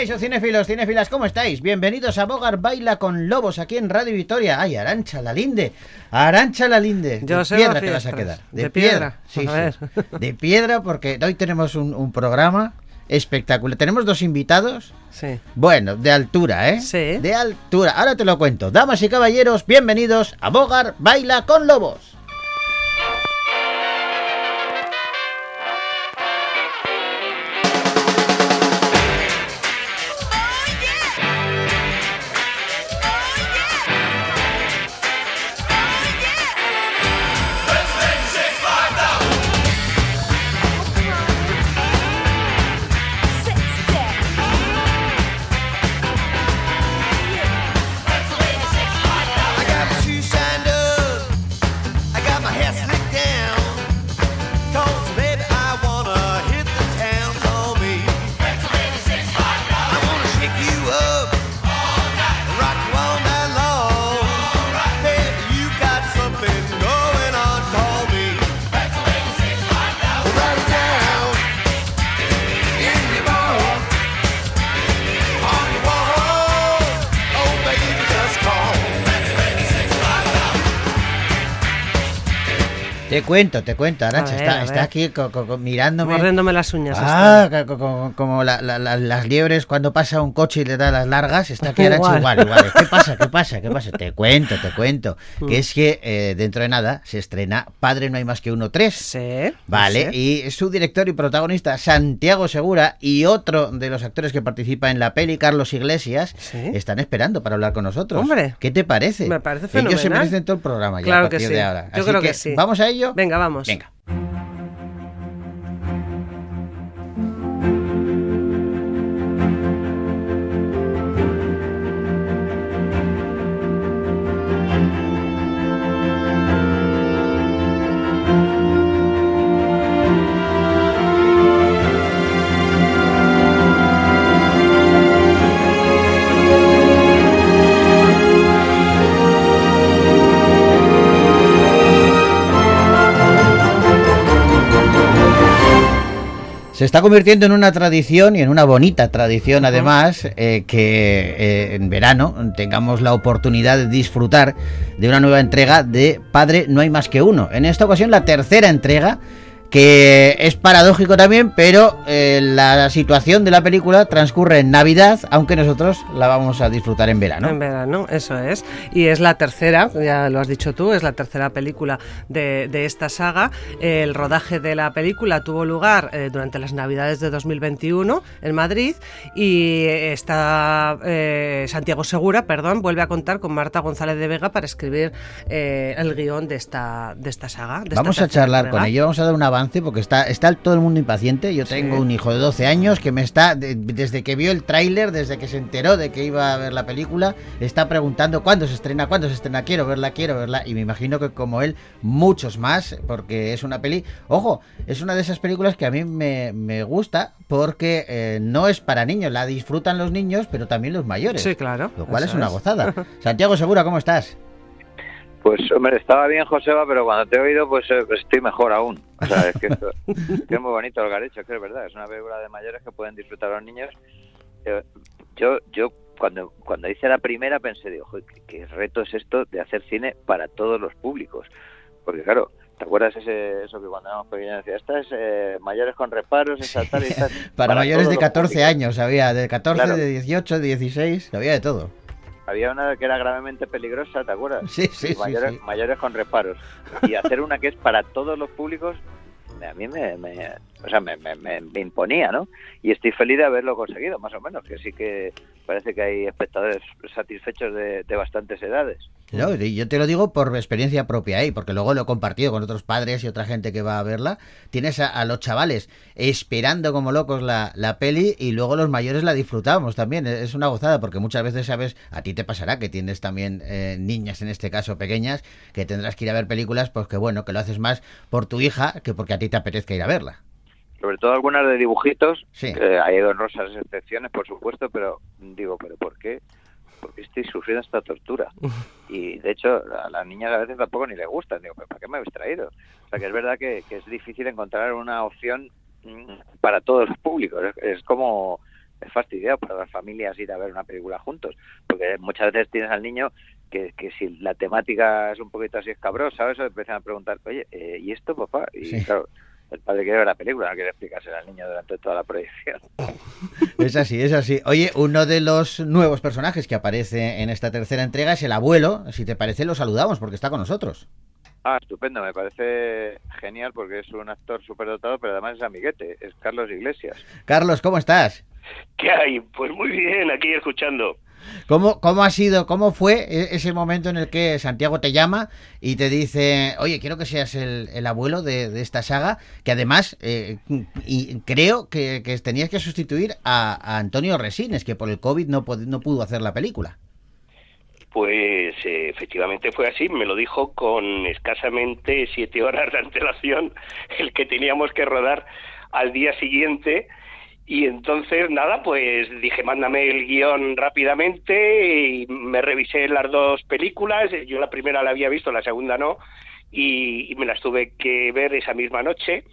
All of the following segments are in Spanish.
Caixo cinéfilos, cinéfilas, ¿cómo estáis? Bienvenidos a Bogar Baila con Lobos aquí en Radio Victoria. Ay, Arancha la Linde. Arancha la Linde. Yo de sé piedra te vas a quedar. De piedra. Sí, A ver. sí. De piedra porque hoy tenemos un, un programa espectacular. Tenemos dos invitados. Sí. Bueno, de altura, ¿eh? Sí. De altura. Ahora te lo cuento. Damas y caballeros, bienvenidos a Bogar Baila con Lobos. Te cuento, te cuento, Arancha. Ver, está aquí co- mirándome. Mordiéndome las uñas. Ah, co- como la- la- la- las liebres cuando pasa un coche y le da las largas, está aquí Arancha igual, Igual. ¿Qué pasa? ¿Qué pasa? ¿Qué pasa? Te cuento, te cuento. Mm. Que es que eh, dentro de nada se estrena Padre no hay más que uno tres. Sí. Vale, sí. y su director y protagonista Santiago Segura y otro de los actores que participa en la peli, Carlos Iglesias, Sí. están esperando para hablar con nosotros. Hombre. ¿Qué te parece? Me parece Ellos se fenomenal. merecen todo el programa ya Claro a que partir sí. de ahora. Yo Así creo que sí. ¿Vamos a ello? Venga, vamos. Venga. Se está convirtiendo en una tradición y en una bonita tradición además eh, que eh, en verano tengamos la oportunidad de disfrutar de una nueva entrega de Padre No hay más que uno. En esta ocasión la tercera entrega que es paradójico también, pero eh, la situación de la película transcurre en Navidad, aunque nosotros la vamos a disfrutar en verano. En verano, eso es. Y es la tercera, ya lo has dicho tú, es la tercera película de, de esta saga. El rodaje de la película tuvo lugar eh, durante las Navidades de 2021 en Madrid y está eh, Santiago Segura, perdón, vuelve a contar con Marta González de Vega para escribir el guion de esta, de esta saga. de esta Vamos a charlar con ello, vamos a dar un avance porque está, está todo el mundo impaciente. Yo tengo Sí. un hijo de 12 años que me está, de- desde que vio el tráiler, desde que se enteró de que iba a ver la película, está preguntando cuándo se estrena, cuándo se estrena, quiero verla, quiero verla. Y me imagino que como él, muchos más, porque es una peli, ojo, es una de esas películas que a mí me, me gusta porque eh, no es para niños, la disfrutan los niños, pero también los mayores. Sí, claro. Lo cual eso es una gozada. Santiago Segura, ¿cómo estás? Pues, hombre, estaba bien, Joseba, pero cuando te he oído, pues eh, estoy mejor aún. O sea, es que, esto- que es muy bonito lo que has que es verdad. Es una película de mayores que pueden disfrutar los niños. Eh, Yo, yo cuando, cuando hice la primera pensé, digo, "Joder, ¿qué, qué reto es esto de hacer cine para todos los públicos? Porque, claro, ¿te acuerdas ese, eso que cuando éramos pequeños decía, esta es eh, mayores con reparos, esta tal y esta es Para, mayores de los 14 públicos"? años había, de 14, Claro. de 18, de 16, había de todo. Había una que era gravemente peligrosa, ¿te acuerdas? Sí, sí, mayores, sí. mayores con reparos. Y hacer una que es para todos los públicos, a mí me, me- o sea, me, me- imponía, ¿no? Y estoy feliz de haberlo conseguido, más o menos, que sí que parece que hay espectadores satisfechos de, de bastantes edades. No, yo te lo digo por experiencia propia, ¿eh? porque luego lo he compartido con otros padres y otra gente que va a verla. Tienes a, los chavales esperando como locos la, peli y luego los mayores la disfrutamos también. Es una gozada porque muchas veces, sabes, a ti te pasará que tienes también eh, niñas, en este caso pequeñas, que tendrás que ir a ver películas, pues que bueno, que lo haces más por tu hija que porque a ti te apetezca ir a verla. Sobre todo algunas de dibujitos, Sí. que hay honrosas excepciones, por supuesto, pero digo, ¿pero por qué? ¿Por qué estoy sufriendo esta tortura? Y de hecho, a las niñas a veces tampoco ni les gustan. Digo, ¿pero para qué me habéis traído? O sea, que es verdad que, que es difícil encontrar una opción mm, para todos los públicos. Es, es como es fastidiado para las familias ir a ver una película juntos, porque muchas veces tienes al niño que, que si la temática es un poquito así escabrosa, eso empiezan a preguntar, oye, eh, ¿y esto, papá? Y Sí. claro, el padre quiere ver la película, no quiere explicársela al niño durante toda la proyección. Es así, es así. Oye, uno de los nuevos personajes que aparece en esta tercera entrega es el abuelo. Si te parece, lo saludamos porque está con nosotros. Ah, estupendo, me parece genial porque es un actor superdotado, pero además es amiguete, es Carlos Iglesias. Carlos, ¿cómo estás? ¿Qué hay? Pues muy bien, aquí escuchando. ¿Cómo, ¿Cómo ha sido, cómo fue e- ese momento en el que Santiago te llama y te dice, oye, quiero que seas el, el abuelo de, de esta saga, que además eh, y creo que, que tenías que sustituir a, Antonio Resines, que por el COVID no, no pudo hacer la película. Pues efectivamente fue así, me lo dijo con escasamente siete horas de antelación el que teníamos que rodar al día siguiente y entonces nada, pues dije mándame el guion rápidamente y me revisé las dos películas, yo la primera la había visto, la segunda no y, y me las tuve que ver esa misma noche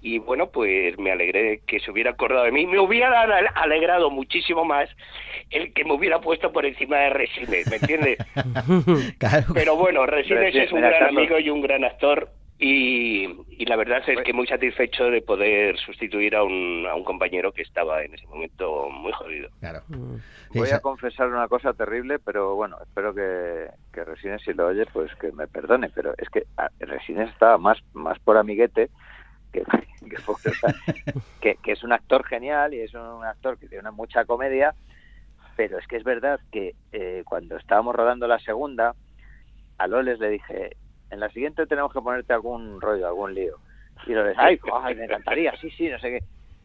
y bueno, pues me alegré de que se hubiera acordado de mí. Me hubiera ale- alegrado muchísimo más el que me hubiera puesto por encima de Resines, ¿me entiendes? Claro. Pero bueno, Resines Pero sí, es un gran Carlos. amigo y un gran actor y, y la verdad es que muy satisfecho de poder sustituir a un, a un compañero que estaba en ese momento muy jodido. Claro. Mm. Voy a confesar una cosa terrible, pero bueno, espero que, que Resines, si lo oye, pues que me perdone, pero es que ah, Resines estaba más, más por amiguete que, que, por- o sea, que- que es un actor genial y es un actor que tiene una mucha comedia, pero es que es verdad que eh, cuando estábamos rodando la segunda, a Loles le dije, en la siguiente tenemos que ponerte algún rollo, algún lío. Y Loles, ay, ay, me encantaría, sí, sí, no sé qué.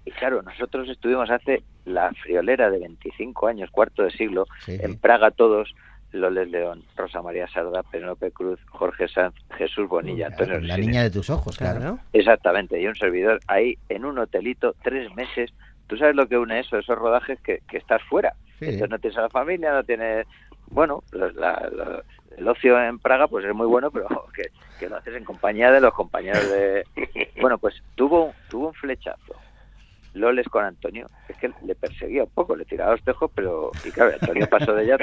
Y claro, nosotros estuvimos hace la friolera de 25 años, cuarto de siglo, sí, en. Praga todos, Loles León, Rosa María Sarda, Penélope Cruz, Jorge Sanz, Jesús Bonilla, Antonio Claro, la niña de tus ojos, claro. Claro. Exactamente, y un servidor ahí en un hotelito, tres meses. ¿Tú sabes lo que une eso? Esos rodajes que, que estás fuera. Sí. Entonces no tienes a la familia, no tienes... Bueno, la- la- la- el ocio en Praga pues es muy bueno, pero que, que lo haces en compañía de los compañeros de... Bueno, pues tuvo, tuvo un flechazo. Loles con Antonio, es que le perseguía un poco, le tiraba los tejos, pero... Y claro, Antonio pasó de ella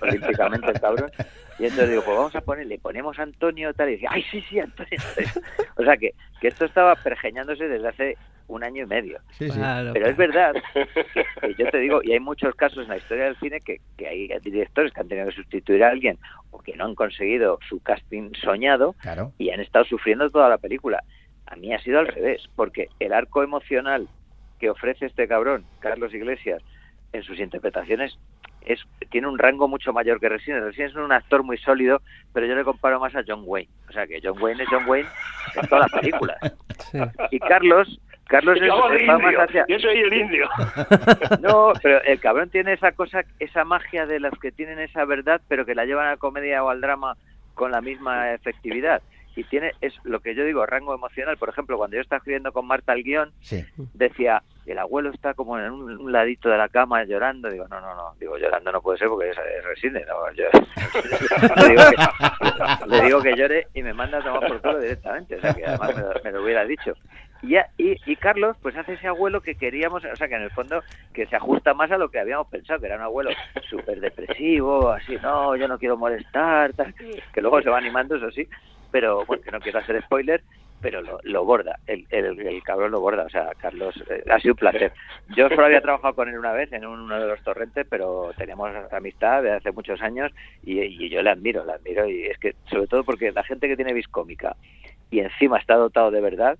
olímpicamente el cabrón. Y entonces digo, pues vamos a poner, le ponemos a Antonio tal, y decía, ay, sí, sí, Antonio. O sea, que, que esto estaba pergeñándose desde hace un año y medio. Sí, sí. Claro, Pero es verdad, que yo te digo, y hay muchos casos en la historia del cine que, que hay directores que han tenido que sustituir a alguien o que no han conseguido su casting soñado Claro. y han estado sufriendo toda la película. A mí ha sido al revés, porque el arco emocional que ofrece este cabrón, Carlos Iglesias, en sus interpretaciones es tiene un rango mucho mayor que Resines. Resines es un actor muy sólido, pero yo le comparo más a John Wayne. O sea que John Wayne es John Wayne en todas las películas. Sí. Y Carlos, Carlos es, Yo hago de va más indio, hacia... yo soy el indio. No, pero el cabrón tiene esa cosa, esa magia de las que tienen esa verdad, pero que la llevan a la comedia o al drama con la misma efectividad. Y tiene, es lo que yo digo, rango emocional. Por ejemplo, cuando yo estaba escribiendo con Marta el guion, Sí. decía, el abuelo está como en un, un ladito de la cama llorando. Digo, no, no, no. Digo, llorando no puede ser porque es, es no, yo- le, digo que, le digo que llore y me manda a tomar por culo directamente. O sea, que además me lo, me lo hubiera dicho. Y, y, y Carlos, pues hace ese abuelo que queríamos, o sea, que en el fondo que se ajusta más a lo que habíamos pensado, que era un abuelo súper depresivo, así, no, yo no quiero molestar, tal, que luego se va animando, eso sí, pero bueno, que no quiero hacer spoiler, pero lo, lo borda, el, el, el cabrón lo borda, o sea, Carlos, eh, ha sido un placer. Yo solo había trabajado con él una vez en uno de los torrentes, pero teníamos amistad de hace muchos años y, y yo le admiro, le admiro, y es que, sobre todo porque la gente que tiene vis cómica y encima está dotado de verdad,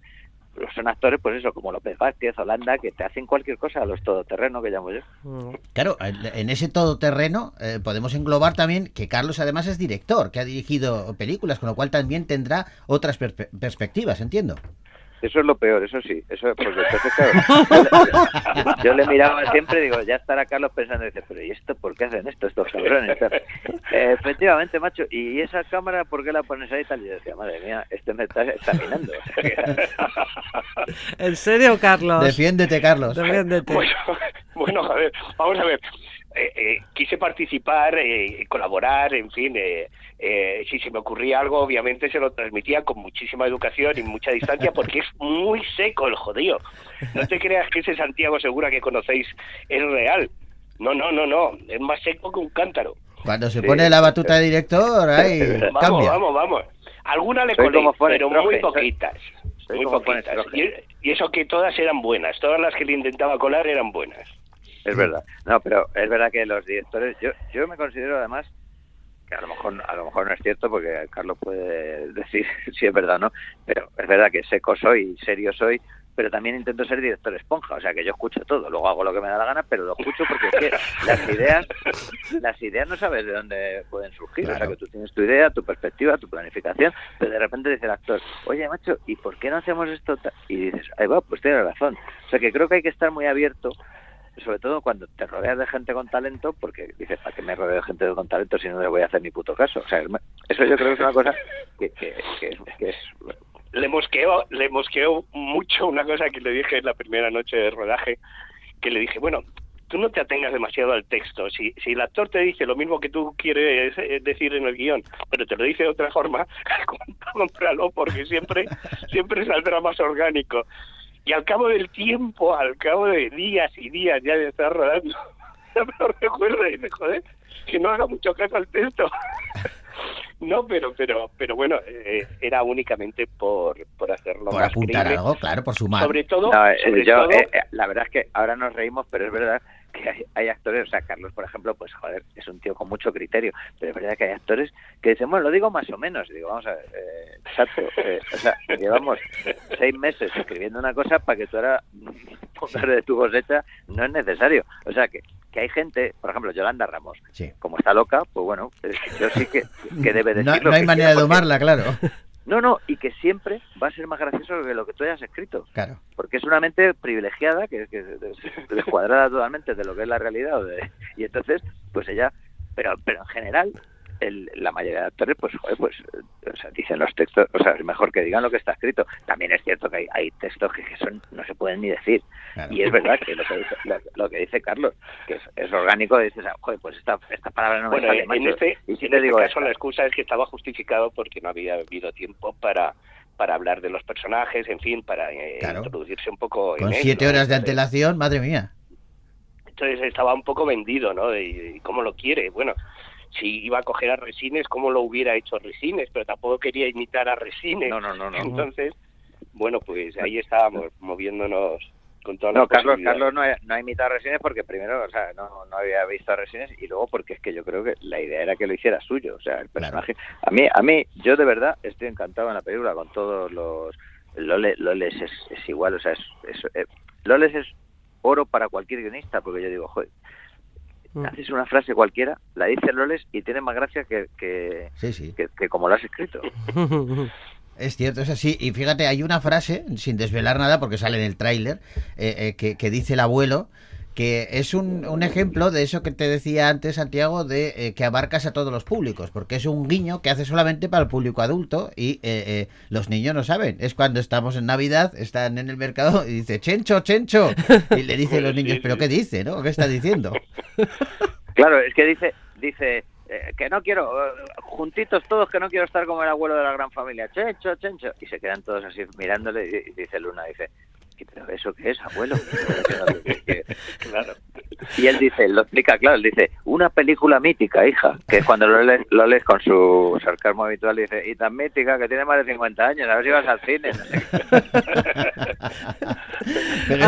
pues son actores, pues eso, como López Vázquez, Holanda, que te hacen cualquier cosa a los todoterrenos que llamo yo. Mm. Claro, en ese todoterreno eh, podemos englobar también que Carlos además es director, que ha dirigido películas, con lo cual también tendrá otras perspe- perspectivas, entiendo. Eso es lo peor, eso sí. Eso es porque entonces, claro, yo, le, yo le miraba siempre y digo, ya estará Carlos pensando, y dice, pero ¿y esto por qué hacen esto estos cabrones? Eh, efectivamente, macho, ¿y esa cámara por qué la pones ahí y tal? Y yo decía, madre mía, este me está examinando. O sea, que- ¿En serio, Carlos? Defiéndete, Carlos. Defiéndete. Bueno, bueno, a ver, vamos a ver. Eh, eh, quise participar, eh, colaborar, en fin, eh, eh, si se me ocurría algo, obviamente se lo transmitía con muchísima educación y mucha distancia, porque es muy seco el jodido. No te creas que ese Santiago Segura que conocéis es real. No, no, no, no, es más seco que un cántaro. Cuando se Sí, pone la batuta de director, ahí Vamos, cambia. vamos, vamos. Alguna le Soy colé, pero muy poquitas. soy Muy poquitas. Y eso que todas eran buenas, todas las que le intentaba colar eran buenas. Es verdad. No, pero es verdad que los directores, yo, yo me considero además que a lo mejor a lo mejor no es cierto porque Carlos puede decir si es verdad o no, pero es verdad que seco soy, serio soy, pero también intento ser director esponja, o sea que yo escucho todo, luego hago lo que me da la gana, pero lo escucho porque es que las ideas, las ideas no sabes de dónde pueden surgir, o sea que tú tienes tu idea, tu perspectiva, tu planificación, pero de repente dice el actor, oye macho, ¿y por qué no hacemos esto? ta-?" Y dices, ahí va, pues tienes razón. O sea que creo que hay que estar muy abierto sobre todo cuando te rodeas de gente con talento, porque dices, ¿para qué me rodeo de gente con talento si no le voy a hacer ni puto caso? O sea, es- eso yo creo que es una cosa que, que, que que es- le mosqueó, le mosqueó mucho una cosa que le dije en la primera noche de rodaje, que le dije, bueno, tú no te atengas demasiado al texto. Si, si el actor te dice lo mismo que tú quieres eh, decir en el guion, pero te lo dice de otra forma, cómpralo porque siempre, siempre saldrá más orgánico. Y al cabo del tiempo, al cabo de días y días ya de estar rodando, me lo recuerda y dice, joder, que no haga mucho caso al texto. No, pero pero pero bueno, eh, era únicamente por, por hacerlo Por más apuntar creíble. algo, claro, por sumar. Sobre todo, No, eh, sobre yo, todo- eh, eh, la verdad es que ahora nos reímos, pero es verdad que hay, hay actores, o sea, Carlos, por ejemplo, pues joder, es un tío con mucho criterio, pero es verdad que hay actores que dicen, bueno, lo digo más o menos, digo, vamos a ver, eh, exacto, eh, o sea, llevamos seis meses escribiendo una cosa para que tú ahora pongas de tu cosecha, no es necesario, o sea, que, que hay gente, por ejemplo, Yolanda Ramos, Sí. como está loca, pues bueno, yo sí que, que debe decir No, no hay manera de porque- domarla, claro. No, no, y que siempre va a ser más gracioso que lo que tú hayas escrito Claro. porque es una mente privilegiada que, que es descuadrada totalmente de lo que es la realidad de- y entonces pues ella pero pero en general el- la mayoría de actores pues joder, pues eh, o sea, dicen los textos o sea es mejor que digan lo que está escrito también es cierto que hay, hay textos que, que son no se pueden ni decir Claro. y es verdad que lo que dice, lo, lo que dice Carlos que es, es orgánico y dices joder pues esta, esta palabra no me bueno, sale en este, y si en te este digo caso esta. la excusa es que estaba justificado porque no había habido tiempo para para hablar de los personajes, en fin, para eh, Claro. introducirse un poco Con en él, siete ¿no? horas de antelación, madre mía. Entonces estaba un poco vendido, ¿no? De, cómo lo quiere. Bueno, si iba a coger a Resines, ¿cómo lo hubiera hecho Resines? Pero tampoco quería imitar a Resines. no no no no Entonces, bueno, pues ahí estábamos moviéndonos con todas No, las Carlos. Carlos no ha, no ha imitado a Resines porque primero, o sea, no, no había visto a Resines y luego porque es que yo creo que la idea era que lo hiciera suyo, o sea, el personaje. A mí, a mí, yo de verdad estoy encantado en la película con todos los Lole, Loles es, es igual, o sea, es, es- eh, Loles es oro para cualquier guionista porque yo digo, joder. Haces una frase cualquiera, la dice Loles y tiene más gracia que, que, Sí, sí. que, que como lo has escrito. Es cierto, es así. Y fíjate, hay una frase, sin desvelar nada, porque sale en el tráiler, eh, eh, que, que dice el abuelo, que es un, un ejemplo de eso que te decía antes, Santiago, de eh, que abarcas a todos los públicos, porque es un guiño que hace solamente para el público adulto y eh, eh, los niños no saben. Es cuando estamos en Navidad, están en el mercado y dice, Chencho, Chencho. Y le dicen los niños. ¿pero qué dice? ¿no? ¿Qué está diciendo? Claro, es que dice, dice eh, que no quiero, eh, juntitos todos, que no quiero estar como el abuelo de la gran familia, chencho, chencho. Y se quedan todos así mirándole y, dice Luna, dice, "¿Qué- ¿pero eso qué es, abuelo? Claro. Y él dice, lo explica, claro, él dice, una película mítica, hija, que es cuando lo lees, lo lees con su sarcasmo habitual, dice, y tan mítica que tiene más de 50 años, a ver si vas al cine.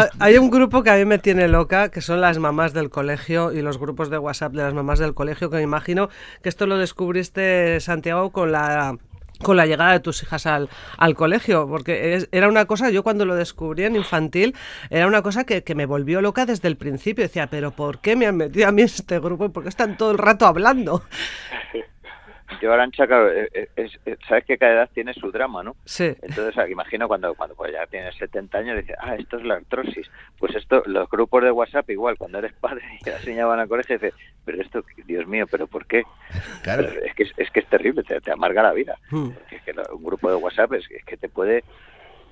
Hay un grupo que a mí me tiene loca, que son las mamás del colegio y los grupos de WhatsApp de las mamás del colegio, que me imagino que esto lo descubriste, Santiago, con la con la llegada de tus hijas al, al colegio, porque era una cosa, yo cuando lo descubrí en infantil, era una cosa que, que me volvió loca desde el principio. Decía, pero ¿por qué me han metido a mí este grupo? ¿Por qué están todo el rato hablando? Yo, Arancha, claro, eh, eh, es- eh, sabes que cada edad tiene su drama, ¿no? Sí. Entonces, ah, imagino cuando, cuando pues, ya tienes 70 años, dices, ah, esto es la artrosis. Pues esto, los grupos de WhatsApp, igual, cuando eres padre y las niñas van al colegio, dices, pero esto, Dios mío, ¿pero por qué? claro. Es que es, es que es terrible, te, te amarga la vida. Mm. Porque es que lo- un grupo de WhatsApp es, es que te puede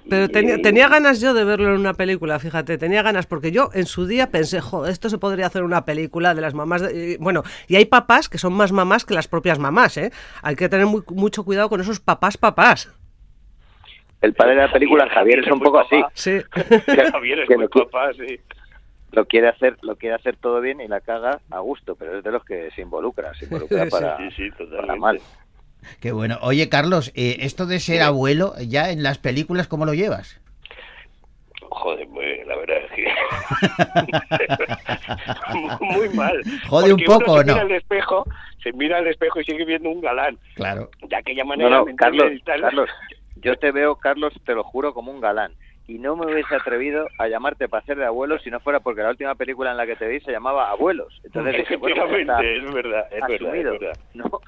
Pero tenía, tenía ganas yo de verlo en una película, fíjate, tenía ganas, porque yo en su día pensé, joder, esto se podría hacer una película de las mamás. de-". bueno, y hay papás que son más mamás que las propias mamás, ¿eh? Hay que tener muy- mucho cuidado con esos papás papás. El padre de la película, Javier, es un poco así. Sí. Javier es Que muy papá, sí. Lo quiere hacer, lo quiere hacer todo bien y la caga a gusto, pero es de los que se involucra, se involucra Sí, para, Sí, sí, para mal. Qué bueno. Oye, Carlos, eh, esto de ser abuelo, ya en las películas, ¿cómo lo llevas? Joder, pues, la verdad es que muy mal. Jode un Porque poco, uno ¿o se mira no? al espejo, se mira al espejo y sigue viendo un galán. Claro. De aquella No, manera no, mental Carlos, tal. Carlos, yo te veo, Carlos, te lo juro, como un galán. Y no me hubiese atrevido a llamarte para hacer de abuelo si no fuera porque la última película en la que te vi se llamaba Abuelos. Entonces dije, bueno, pues es verdad, es verdad, asumido. es verdad. ¿no?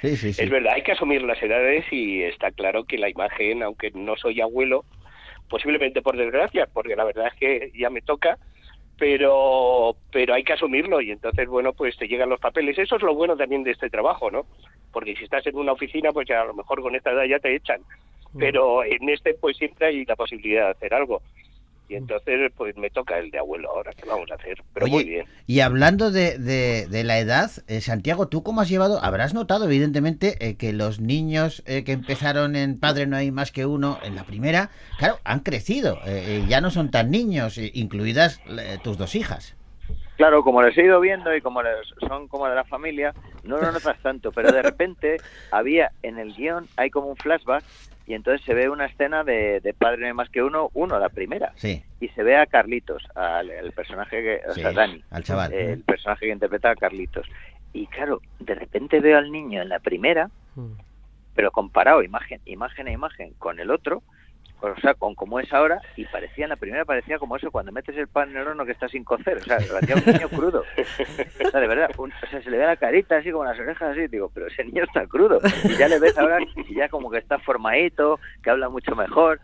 Sí, sí, sí. Es verdad, hay que asumir las edades y está claro que la imagen, aunque no soy abuelo, posiblemente por desgracia, porque la verdad es que ya me toca, pero pero hay que asumirlo y entonces, bueno, pues te llegan los papeles. Eso es lo bueno también de este trabajo, ¿no? Porque si estás en una oficina, pues ya a lo mejor con esta edad ya te echan. Pero en este, pues siempre hay la posibilidad de hacer algo. Y entonces, pues me toca el de abuelo ahora, ¿qué vamos a hacer? Pero Oye, muy bien. Y hablando de, de- de la edad, eh, Santiago, ¿tú cómo has llevado? Habrás notado, evidentemente, eh, que los niños eh, que empezaron en Padre No hay más que uno, en la primera, claro, han crecido. eh, eh, ya no son tan niños, eh, incluidas eh, tus dos hijas. Claro, como les he ido viendo y como les- son como de la familia, no lo notas tanto, pero de repente había en el guion, hay como un flashback y entonces se ve una escena de, de Padre no hay más que uno, uno, la primera, Sí, y se ve a Carlitos, al personaje que, o sí, sea, Dani, al chaval. eh, el personaje que interpreta a Carlitos. Y claro, de repente veo al niño en la primera, pero comparado imagen, imagen a imagen con el otro, o sea, con como es ahora, y parecía, en la primera parecía como eso, cuando metes el pan en el horno que está sin cocer, o sea, parecía un niño crudo. O sea, de verdad, un- o sea, se le ve la carita así, como las orejas así, digo, pero ese niño está crudo. Y ya le ves ahora, y ya como que está formadito, que habla mucho mejor,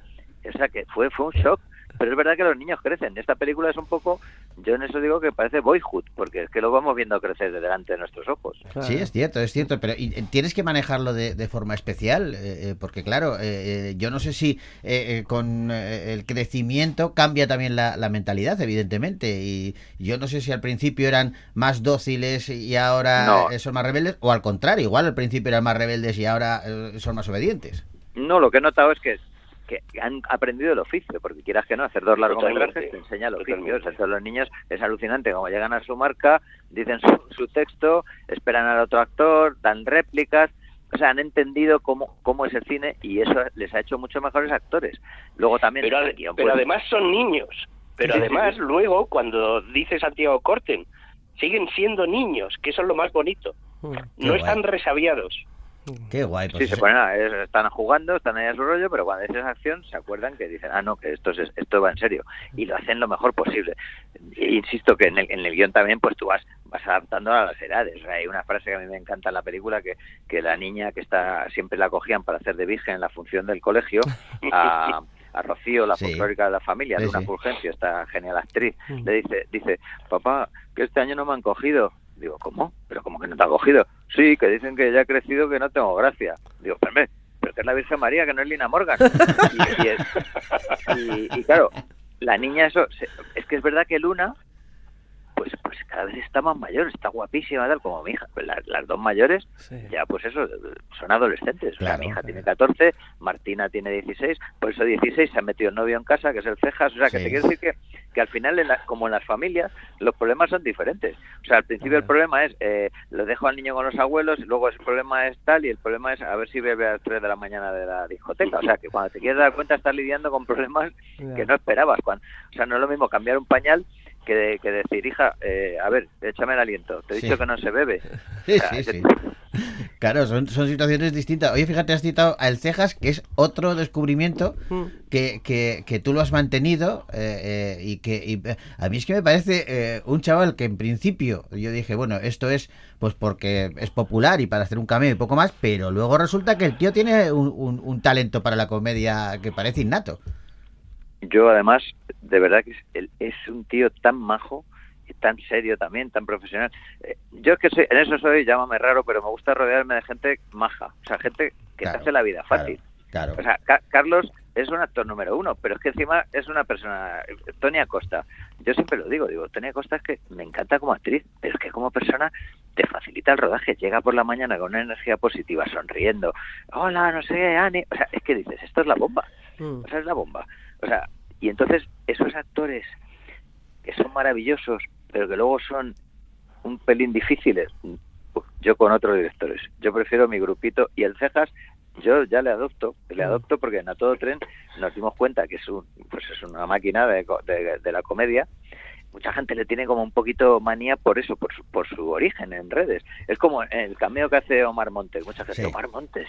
o sea, que fue, fue un shock. Pero es verdad que los niños crecen. Esta película es un poco, yo en eso digo que parece boyhood, porque es que lo vamos viendo crecer de delante de nuestros ojos. Sí, es cierto, es cierto, pero y, tienes que manejarlo de, de forma especial, eh, eh, porque claro, eh, eh, yo no sé si eh, eh, con eh, el crecimiento cambia también la, la mentalidad, evidentemente, y yo no sé si al principio eran más dóciles y ahora No. son más rebeldes, o al contrario, igual al principio eran más rebeldes y ahora son más obedientes. No, lo que he notado es que, que han aprendido el oficio, porque quieras que no, hacer dos largometrajes te enseña el oficio. O sea, los niños es alucinante, como llegan a su marca, dicen su, su texto, esperan al otro actor, dan réplicas, o sea, han entendido cómo, cómo es el cine y eso les ha hecho mucho mejores actores. Luego también... Pero, guion, pues, además son niños. Pero Sí, además, sí. luego, cuando dice Santiago Corten, siguen siendo niños, que eso es lo más bonito. Mm. No guay. están resabiados. Qué guay, pues Sí, se ponen a- es- están jugando, están ahí a su rollo, pero cuando dices acción se acuerdan que dicen, ah, no, que esto, es, esto va en serio. Y lo hacen lo mejor posible. E insisto que en el, en el guion también pues tú vas, vas adaptando a las edades. Hay una frase que a mí me encanta en la película, que, que la niña que está siempre la cogían para hacer de virgen en la función del colegio, a, a Rocío, la Sí. folclórica de la familia, de Sí, una sí. Fulgencio, esta genial actriz, Mm. le dice, dice, papá, que este año no me han cogido. Digo, ¿cómo? ¿Pero cómo que no te han cogido? Sí, que dicen que ya he crecido, que no tengo gracia. Digo, pero, hombre, pero que es la Virgen María, que no es Lina Morgan. Y, y es- y- y claro, la niña eso, se- es que es verdad que Luna, pues pues cada vez está más mayor, está guapísima, tal, como mi hija. Pues las, las dos mayores, Sí. ya pues eso, son adolescentes. O sea, Claro. mi hija tiene 14, Martina tiene 16, por eso 16 se ha metido el novio en casa, que es el Cejas. O sea, que Sí. te quiero decir que, que al final, en la- como en las familias, los problemas son diferentes. O sea, al principio el problema es, eh, lo dejo al niño con los abuelos, y luego el problema es tal, y el problema es a ver si bebe a las 3 de la mañana de la discoteca. O sea, que cuando te quieres dar cuenta estás lidiando con problemas que no esperabas. Cuando, o sea, no es lo mismo cambiar un pañal que, de- que decir, hija, eh, a ver, échame el aliento, te he Sí. dicho que no se bebe. Sí, O sea, sí, sí. Claro, son, son situaciones distintas. Oye, fíjate, has citado a El Cejas, que es otro descubrimiento Mm. que, que, que tú lo has mantenido eh, eh, y que y, eh, a mí es que me parece eh, un chaval que en principio yo dije, bueno, esto es pues porque es popular y para hacer un cameo y poco más, pero luego resulta que el tío tiene un, un- un talento para la comedia que parece innato. Yo además, de verdad que es, es un tío tan majo, y tan serio también, tan profesional. Eh, yo es que soy, en eso soy, llámame raro, pero me gusta rodearme de gente maja, o sea, gente que Claro, te hace la vida claro, fácil. Claro. O sea, Ca- Carlos es un actor número uno, pero es que encima es una persona, Tony Acosta. Yo siempre lo digo, digo, Tony Acosta es que me encanta como actriz, pero es que como persona te facilita el rodaje. Llega por la mañana con una energía positiva, sonriendo. Hola, no sé, Ani. O sea, es que dices, esto es la bomba. Mm. O sea, es la bomba. O sea, y entonces esos actores que son maravillosos, pero que luego son un pelín difíciles, yo con otros directores. Yo prefiero mi grupito y el Cejas, yo ya le adopto, le adopto porque en A Todo Tren nos dimos cuenta que es, un, pues es una máquina de, de la comedia. Mucha gente le tiene como un poquito manía por eso, por su, por su origen en redes. Es como el cameo que hace Omar Montes. Mucha gente, Sí. Omar Montes.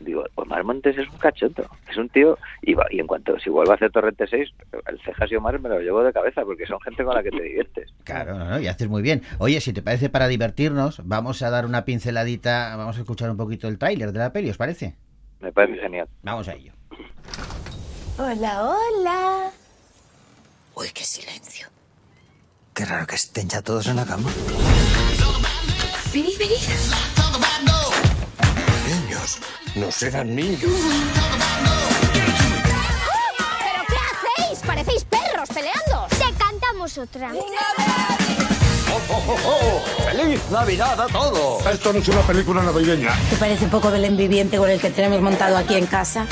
Digo, Omar Montes es un cachondo. Es un tío. Y, va- y en cuanto si vuelve a hacer Torrente 6, el Cejas y Omar me lo llevo de cabeza porque son gente con la que te diviertes. Claro, no, no, y haces muy bien. Oye, si te parece para divertirnos, vamos a dar una pinceladita, vamos a escuchar un poquito el tráiler de la peli, ¿os parece? Me parece genial. Vamos a ello. Hola, hola. Uy, qué silencio. Qué raro que estén ya todos en la cama. Venid, venid. Niños, no serán niños. ¿Pero qué hacéis? Parecéis perros peleando. Te cantamos otra. ¡Feliz Navidad a todos! Esto no es una película navideña. ¿Te parece un poco Belén viviente con el que tenemos montado aquí en casa?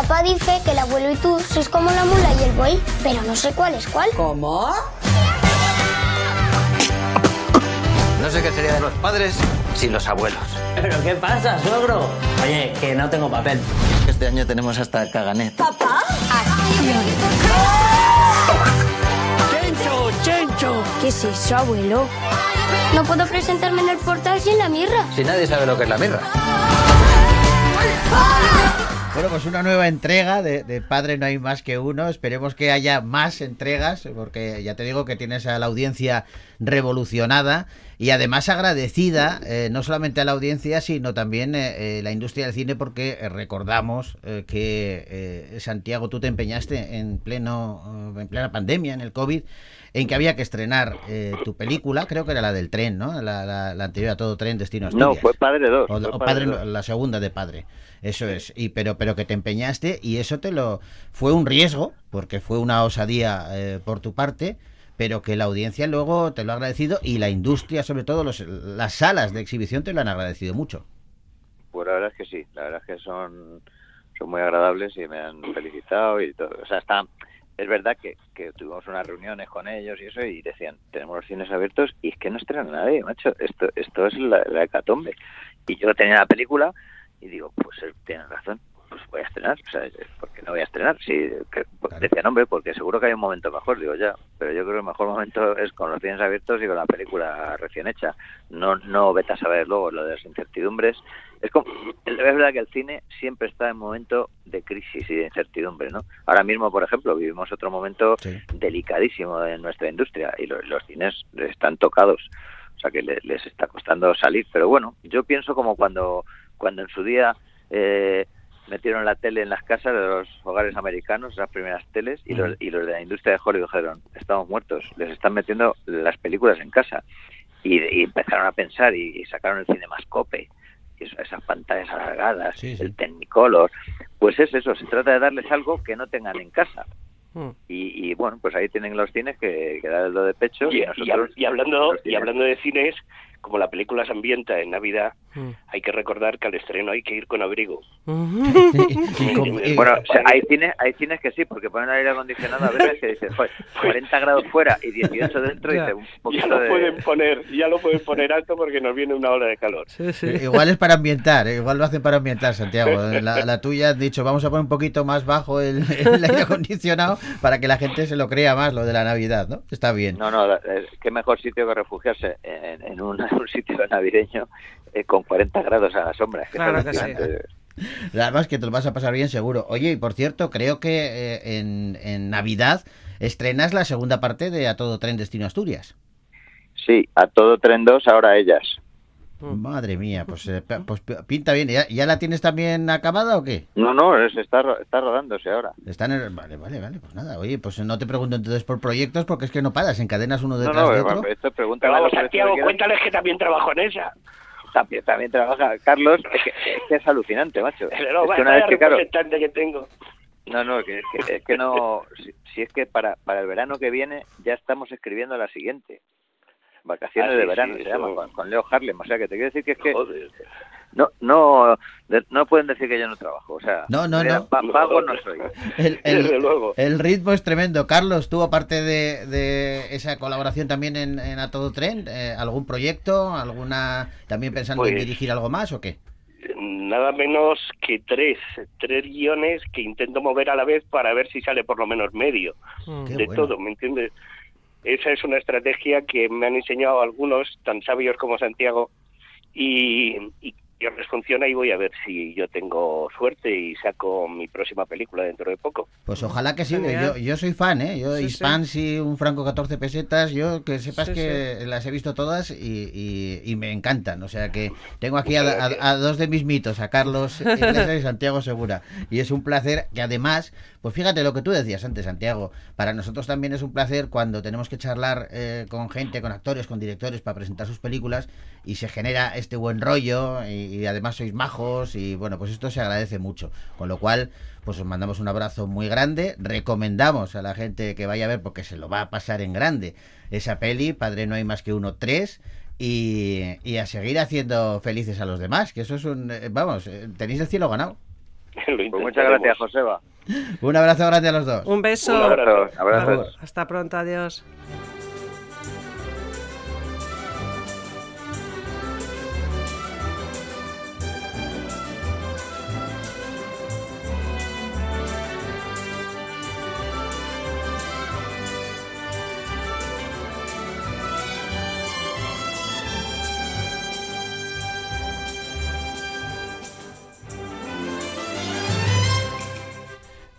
Papá dice que el abuelo y tú sois como la mula y el buey, pero no sé cuál es cuál. ¿Cómo? No sé qué sería de los padres sin los abuelos. ¿Pero qué pasa, suegro? Oye, que no tengo papel. Este año tenemos hasta caganet. ¿Papá? ¡Chencho, chencho! ¿Qué es eso, abuelo? No puedo presentarme en el portal sin la mirra. Si nadie sabe lo que es la mirra. Bueno, pues una nueva entrega de, Padre No hay más que uno. Esperemos que haya más entregas, porque ya te digo que tienes a la audiencia revolucionada y además agradecida, eh, no solamente a la audiencia, sino también eh, eh, la industria del cine, porque eh, recordamos eh, que Santiago, tú te empeñaste en pleno, en plena pandemia, en el COVID, en que había que estrenar eh, tu película, creo que era la del tren, ¿no? La, la- la anterior a todo tren, Destino No, fue Padre 2. O, o Padre padre, 2. la segunda de padre. Eso es. Y pero pero que te empeñaste y eso te lo fue un riesgo porque fue una osadía eh, por tu parte, pero que la audiencia luego te lo ha agradecido y la industria, sobre todo los, las salas de exhibición te lo han agradecido mucho. Pues la verdad es que sí, la verdad es que son, son muy agradables y me han felicitado y todo. O sea, está, es verdad que, que tuvimos unas reuniones con ellos y eso y decían, tenemos los cines abiertos y es que no estrena nadie, macho, esto, esto es la, la hecatombe. Y yo tenía la película y digo, pues él tiene razón, pues voy a estrenar, o sea, ¿por qué no voy a estrenar? Sí, que, pues, decían, hombre, porque seguro que hay un momento mejor, digo ya, pero yo creo que el mejor momento es con los cines abiertos y con la película recién hecha. No, no vete a saber luego lo de las incertidumbres. Es como, es verdad que el cine siempre está en momento de crisis y de incertidumbre, ¿no? Ahora mismo, por ejemplo, vivimos otro momento Sí. delicadísimo en nuestra industria y los, los cines están tocados, o sea que le- les está costando salir. Pero bueno, yo pienso como cuando, cuando en su día eh, metieron la tele en las casas de los hogares americanos, las primeras teles, y los, y los de la industria de Hollywood dijeron, estamos muertos, les están metiendo las películas en casa. Y, y empezaron a pensar y, y sacaron el cinemascope, esas pantallas alargadas, Sí, sí. el Technicolor. Pues es eso, se trata de darles algo que no tengan en casa. Mm. Y, y, bueno, pues ahí tienen los cines que, que dar lo de pecho y, Y, nosotros y hablando y hablando de cines, como la película se ambienta en Navidad, Mm. hay que recordar que al estreno hay que ir con abrigo. Bueno, o sea, hay cines, hay cines que sí, porque ponen aire acondicionado a veces que dices, "Joder, 40 grados fuera y 18 dentro, y Ya. dice un Ya poquito lo de... pueden poner, ya lo pueden poner alto porque nos viene una ola de calor. Sí, sí. Igual es para ambientar, eh, igual lo hacen para ambientar, Santiago. La, la tuya has dicho, vamos a poner un poquito más bajo el, el aire acondicionado para que la gente se lo crea más, lo de la Navidad, ¿no? Está bien. No, no, eh, qué mejor sitio que refugiarse en, en un, en un sitio navideño eh, con 40 grados a la sombra. Claro que sí. Además que te lo vas a pasar bien seguro. Oye, y por cierto, creo que eh, en, en Navidad estrenas la segunda parte de A Todo Tren Destino Asturias. Sí, a todo tren 2, ahora ellas. Madre mía, pues, eh, pues pinta bien. ¿Ya, ya la tienes también acabada o qué? No, no, es- está, ro- está rodándose ahora. Están en el- Vale, vale, vale, pues nada. Oye, pues no te pregunto entonces por proyectos porque es que no paras, encadenas uno No, detrás no, de eh, otro. esto Pero vamos, que Santiago, cuéntales que también trabajo en esa. también, también trabaja. Carlos, es que es, que es alucinante, macho. Pero es vaya, que una vez que, claro, que tengo. no, no, que, que- es que no, si, si es que para, para el verano que viene ya estamos escribiendo la siguiente. Vacaciones Ah, sí, de verano sí, se eso- llama, con, con Leo Harlem. O sea, que te quiero decir que es que Joder. no, no, de- no pueden decir que yo no trabajo. O sea, No, no, no. vago no soy. El, el- Desde luego. el ritmo es tremendo. Carlos, tú aparte de, de esa colaboración también en, en A Todo Tren, eh, ¿algún proyecto? ¿Alguna también pensando en Pues- dirigir algo más o qué? Nada menos que tres, tres guiones que intento mover a la vez para ver si sale por lo menos medio Mm. De bueno. todo, ¿me entiendes? Esa es una estrategia que me han enseñado algunos tan sabios como Santiago y, y que les funciona y voy a ver si yo tengo suerte y saco mi próxima película dentro de poco. Pues ojalá que sí. Yo, yo soy fan, ¿eh? Yo, Sí, Hispans y un franco 14 pesetas, yo que sepas Sí, que las he visto todas y, y- y me encantan. O sea que tengo aquí a, a- a dos de mis mitos, a Carlos Iglesias y Santiago Segura. Y es un placer que además, pues fíjate lo que tú decías antes, Santiago, para nosotros también es un placer cuando tenemos que charlar eh, con gente, con actores, con directores para presentar sus películas y se genera este buen rollo y, y además sois majos y bueno, pues esto se agradece mucho. Con lo cual, pues os mandamos un abrazo muy grande, recomendamos a la gente que vaya a ver porque se lo va a pasar en grande esa peli, Padre no hay más que uno, tres. Y, y a seguir haciendo felices a los demás, que eso es un... eh, Vamos, eh, tenéis el cielo ganado. Pues muchas gracias, Joseba. Un abrazo grande a los dos. Un beso. Un abrazo. Abrazos. Hasta pronto, adiós.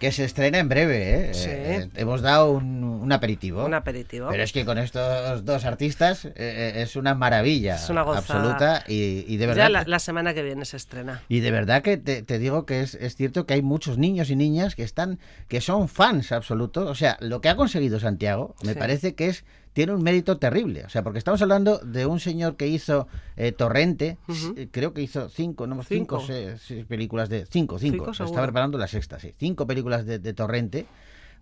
Que se estrena en breve, ¿eh? Sí. Eh, hemos dado un, un aperitivo. Un aperitivo. Pero es que con estos dos artistas eh, eh, es una maravilla Es una gozada. absoluta y, y de verdad Ya la, la semana que viene se estrena. y de verdad que te, te digo que es, es cierto que hay muchos niños y niñas que están que son fans absolutos o sea lo que ha conseguido Santiago me Sí. parece que es tiene un mérito terrible o sea porque estamos hablando de un señor que hizo eh, Torrente s- creo que hizo cinco no cinco, Cinco. se- se- películas de cinco cinco, Cinco, estaba preparando la sexta sí cinco películas de, de Torrente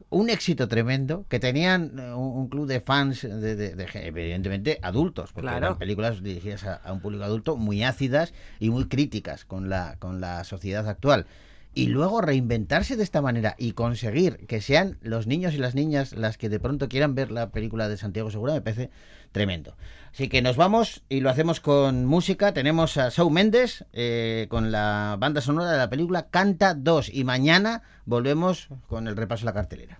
un éxito tremendo, que tenían eh, un, un club de fans, de, de- de- evidentemente adultos, porque Claro. eran películas dirigidas a, a un público adulto muy ácidas y muy críticas con la, con la sociedad actual. Y luego reinventarse de esta manera y conseguir que sean los niños y las niñas las que de pronto quieran ver la película de Santiago Segura me parece tremendo. Así que nos vamos y lo hacemos con música. Tenemos a Shawn Mendes eh, con la banda sonora de la película Canta 2 y mañana volvemos con el repaso de la cartelera.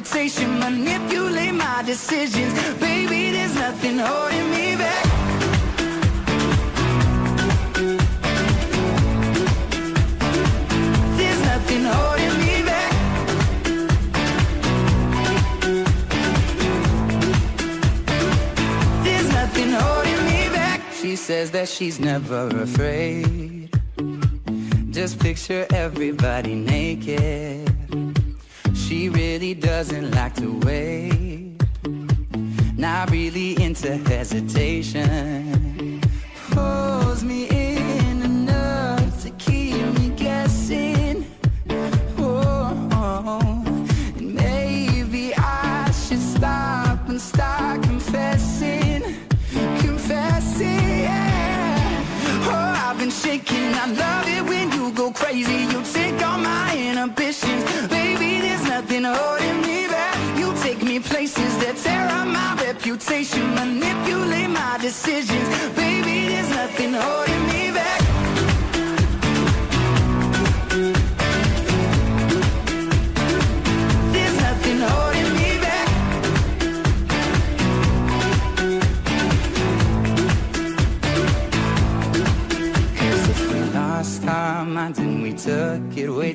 reputation, manipulate my decisions, baby. There's nothing holding me back. There's nothing holding me back. There's nothing holding me back. She says that she's never afraid. Just picture everybody naked. Really doesn't like to wait. Not really into hesitation.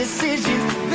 decision.